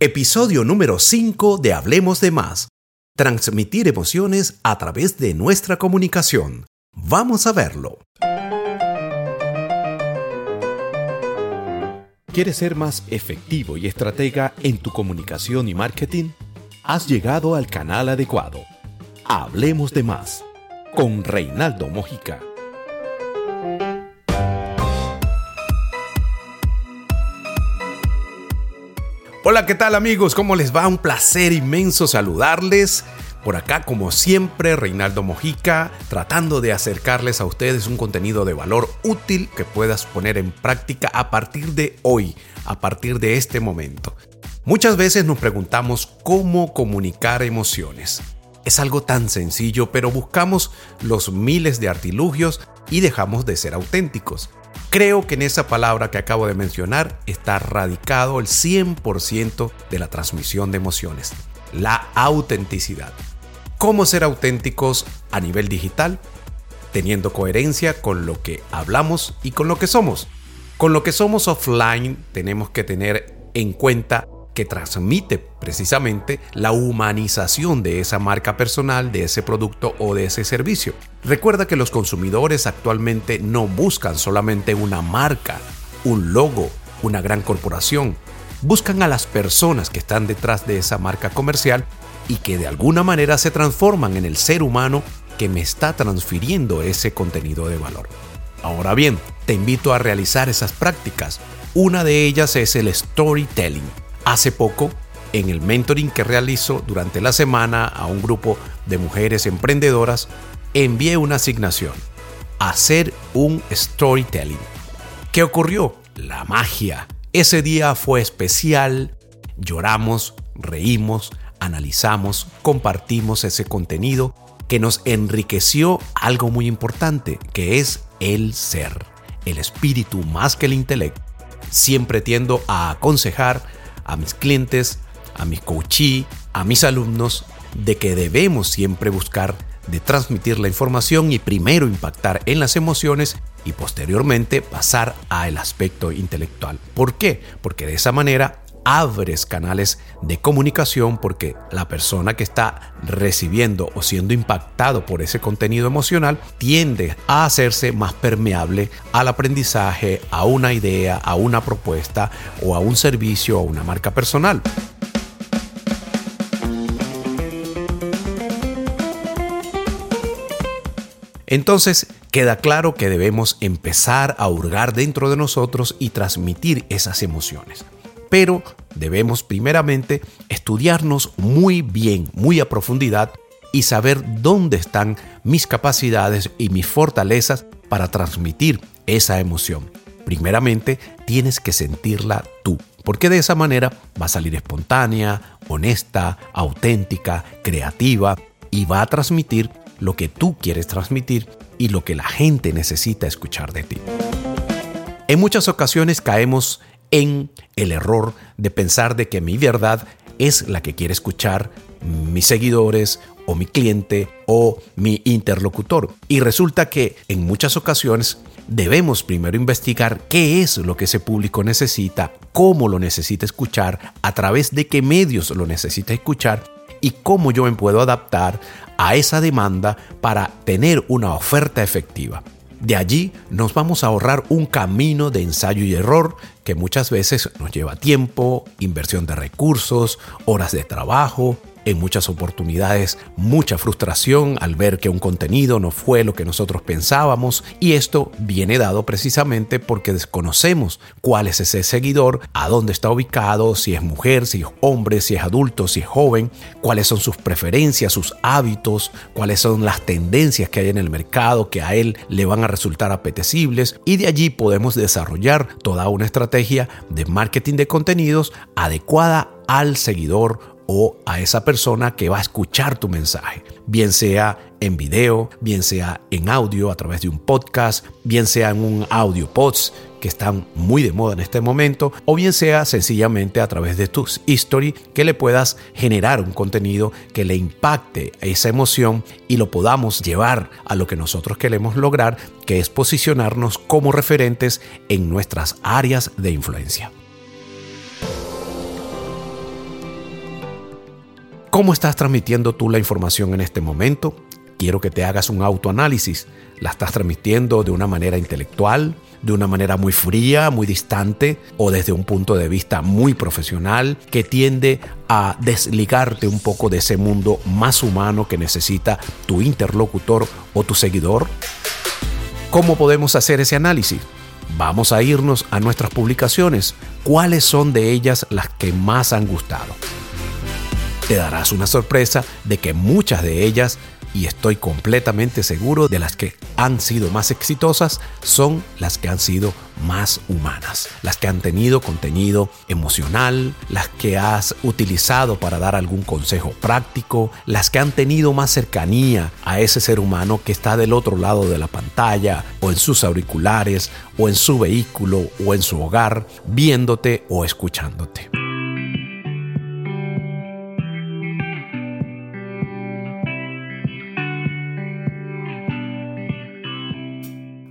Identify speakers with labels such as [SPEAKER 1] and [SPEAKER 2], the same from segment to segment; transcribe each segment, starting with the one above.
[SPEAKER 1] Episodio número 5 de Hablemos de Más. Transmitir emociones a través de nuestra comunicación. Vamos a verlo. ¿Quieres ser más efectivo y estratega en tu comunicación y marketing? Has llegado al canal adecuado. Hablemos de Más con Reinaldo Mojica. Hola, ¿qué tal amigos? ¿Cómo les va? Un placer inmenso saludarles. Por acá, como siempre, Reinaldo Mojica, tratando de acercarles a ustedes un contenido de valor útil que puedas poner en práctica a partir de hoy, a partir de este momento. Muchas veces nos preguntamos cómo comunicar emociones. Es algo tan sencillo, pero buscamos los miles de artilugios y dejamos de ser auténticos. Creo que en esa palabra que acabo de mencionar está radicado el 100% de la transmisión de emociones, la autenticidad. ¿Cómo ser auténticos a nivel digital? Teniendo coherencia con lo que hablamos y con lo que somos. Con lo que somos offline tenemos que tener en cuenta que transmite precisamente la humanización de esa marca personal, de ese producto o de ese servicio. Recuerda que los consumidores actualmente no buscan solamente una marca, un logo, una gran corporación. Buscan a las personas que están detrás de esa marca comercial y que de alguna manera se transforman en el ser humano que me está transfiriendo ese contenido de valor. Ahora bien, te invito a realizar esas prácticas. Una de ellas es el storytelling Hace poco, en el mentoring que realizo durante la semana a un grupo de mujeres emprendedoras, envié una asignación, hacer un storytelling. ¿Qué ocurrió? La magia. Ese día fue especial, lloramos, reímos, analizamos, compartimos ese contenido que nos enriqueció algo muy importante, que es el ser, el espíritu más que el intelecto. Siempre tiendo a aconsejar a mis clientes, a mis coachí, a mis alumnos, de que debemos siempre buscar de transmitir la información y primero impactar en las emociones y posteriormente pasar al aspecto intelectual. ¿Por qué? Porque de esa manera abres canales de comunicación porque la persona que está recibiendo o siendo impactado por ese contenido emocional tiende a hacerse más permeable al aprendizaje, a una idea, a una propuesta o a un servicio o una marca personal. Entonces, queda claro que debemos empezar a hurgar dentro de nosotros y transmitir esas emociones pero debemos primeramente estudiarnos muy bien, muy a profundidad y saber dónde están mis capacidades y mis fortalezas para transmitir esa emoción. Primeramente, tienes que sentirla tú, porque de esa manera va a salir espontánea, honesta, auténtica, creativa y va a transmitir lo que tú quieres transmitir y lo que la gente necesita escuchar de ti. En muchas ocasiones caemos en el error de pensar de que mi verdad es la que quiere escuchar mis seguidores o mi cliente o mi interlocutor. Y resulta que en muchas ocasiones debemos primero investigar qué es lo que ese público necesita, cómo lo necesita escuchar, a través de qué medios lo necesita escuchar y cómo yo me puedo adaptar a esa demanda para tener una oferta efectiva. De allí nos vamos a ahorrar un camino de ensayo y error que muchas veces nos lleva tiempo, inversión de recursos, horas de trabajo, muchas oportunidades mucha frustración al ver que un contenido no fue lo que nosotros pensábamos y esto viene dado precisamente porque desconocemos cuál es ese seguidor, a dónde está ubicado, si es mujer, si es hombre, si es adulto, si es joven, cuáles son sus preferencias, sus hábitos, cuáles son las tendencias que hay en el mercado que a él le van a resultar apetecibles y de allí podemos desarrollar toda una estrategia de marketing de contenidos adecuada al seguidor o a esa persona que va a escuchar tu mensaje, bien sea en video, bien sea en audio a través de un podcast, bien sea en un audio pods que están muy de moda en este momento, o bien sea sencillamente a través de tus history que le puedas generar un contenido que le impacte esa emoción y lo podamos llevar a lo que nosotros queremos lograr, que es posicionarnos como referentes en nuestras áreas de influencia. ¿Cómo estás transmitiendo tú la información en este momento? Quiero que te hagas un autoanálisis. ¿La estás transmitiendo de una manera intelectual, de una manera muy fría, muy distante o desde un punto de vista muy profesional que tiende a desligarte un poco de ese mundo más humano que necesita tu interlocutor o tu seguidor? ¿Cómo podemos hacer ese análisis? Vamos a irnos a nuestras publicaciones. ¿Cuáles son de ellas las que más han gustado? Te darás una sorpresa de que muchas de ellas y estoy completamente seguro de las que han sido más exitosas son las que han sido más humanas, las que han tenido contenido emocional, las que has utilizado para dar algún consejo práctico, las que han tenido más cercanía a ese ser humano que está del otro lado de la pantalla o en sus auriculares o en su vehículo o en su hogar, viéndote o escuchándote.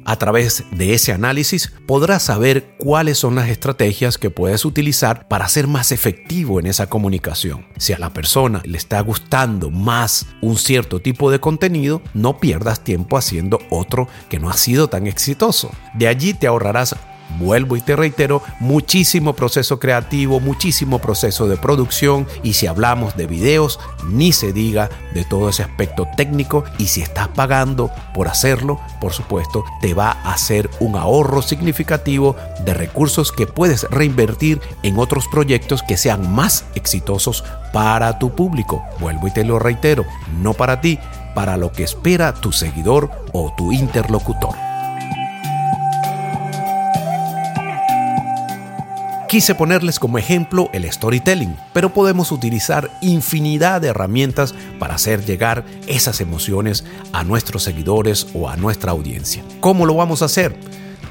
[SPEAKER 1] A través de ese análisis podrás saber cuáles son las estrategias que puedes utilizar para ser más efectivo en esa comunicación. Si a la persona le está gustando más un cierto tipo de contenido, no pierdas tiempo haciendo otro que no ha sido tan exitoso. De allí te ahorrarás Vuelvo y te reitero, muchísimo proceso creativo, muchísimo proceso de producción y si hablamos de videos, ni se diga de todo ese aspecto técnico y si estás pagando por hacerlo, por supuesto, te va a hacer un ahorro significativo de recursos que puedes reinvertir en otros proyectos que sean más exitosos para tu público. Vuelvo y te lo reitero, no para ti, para lo que espera tu seguidor o tu interlocutor. Quise ponerles como ejemplo el storytelling, pero podemos utilizar infinidad de herramientas para hacer llegar esas emociones a nuestros seguidores o a nuestra audiencia. ¿Cómo lo vamos a hacer?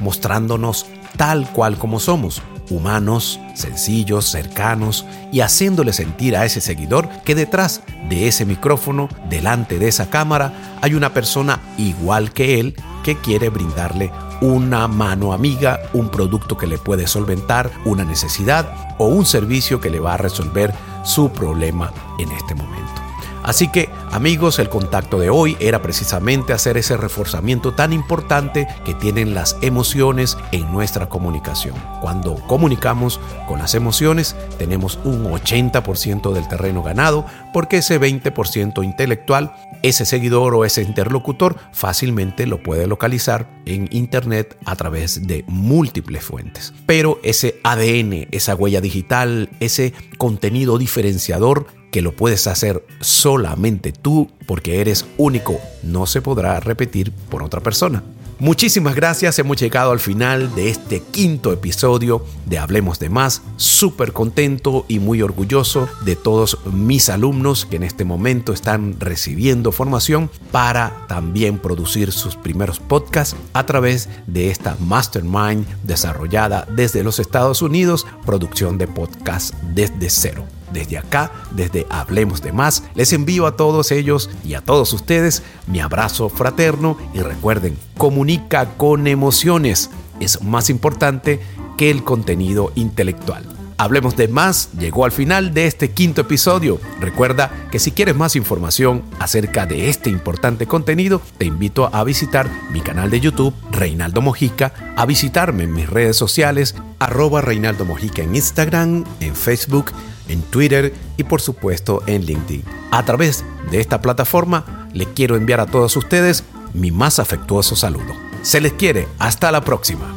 [SPEAKER 1] Mostrándonos tal cual como somos, humanos, sencillos, cercanos y haciéndole sentir a ese seguidor que detrás de ese micrófono, delante de esa cámara, hay una persona igual que él que quiere brindarle una mano amiga, un producto que le puede solventar una necesidad o un servicio que le va a resolver su problema en este momento. Así que amigos, el contacto de hoy era precisamente hacer ese reforzamiento tan importante que tienen las emociones en nuestra comunicación. Cuando comunicamos con las emociones tenemos un 80% del terreno ganado porque ese 20% intelectual, ese seguidor o ese interlocutor fácilmente lo puede localizar en Internet a través de múltiples fuentes. Pero ese ADN, esa huella digital, ese contenido diferenciador que lo puedes hacer solamente tú porque eres único, no se podrá repetir por otra persona. Muchísimas gracias, hemos llegado al final de este quinto episodio de Hablemos de Más. Súper contento y muy orgulloso de todos mis alumnos que en este momento están recibiendo formación para también producir sus primeros podcasts a través de esta Mastermind desarrollada desde los Estados Unidos, producción de podcast desde cero. Desde acá, desde Hablemos de Más, les envío a todos ellos y a todos ustedes mi abrazo fraterno y recuerden, comunica con emociones. Es más importante que el contenido intelectual. Hablemos de más llegó al final de este quinto episodio. Recuerda que si quieres más información acerca de este importante contenido, te invito a visitar mi canal de YouTube, Reinaldo Mojica, a visitarme en mis redes sociales, arroba Reinaldo Mojica en Instagram, en Facebook, en Twitter y por supuesto en LinkedIn. A través de esta plataforma le quiero enviar a todos ustedes mi más afectuoso saludo. Se les quiere, hasta la próxima.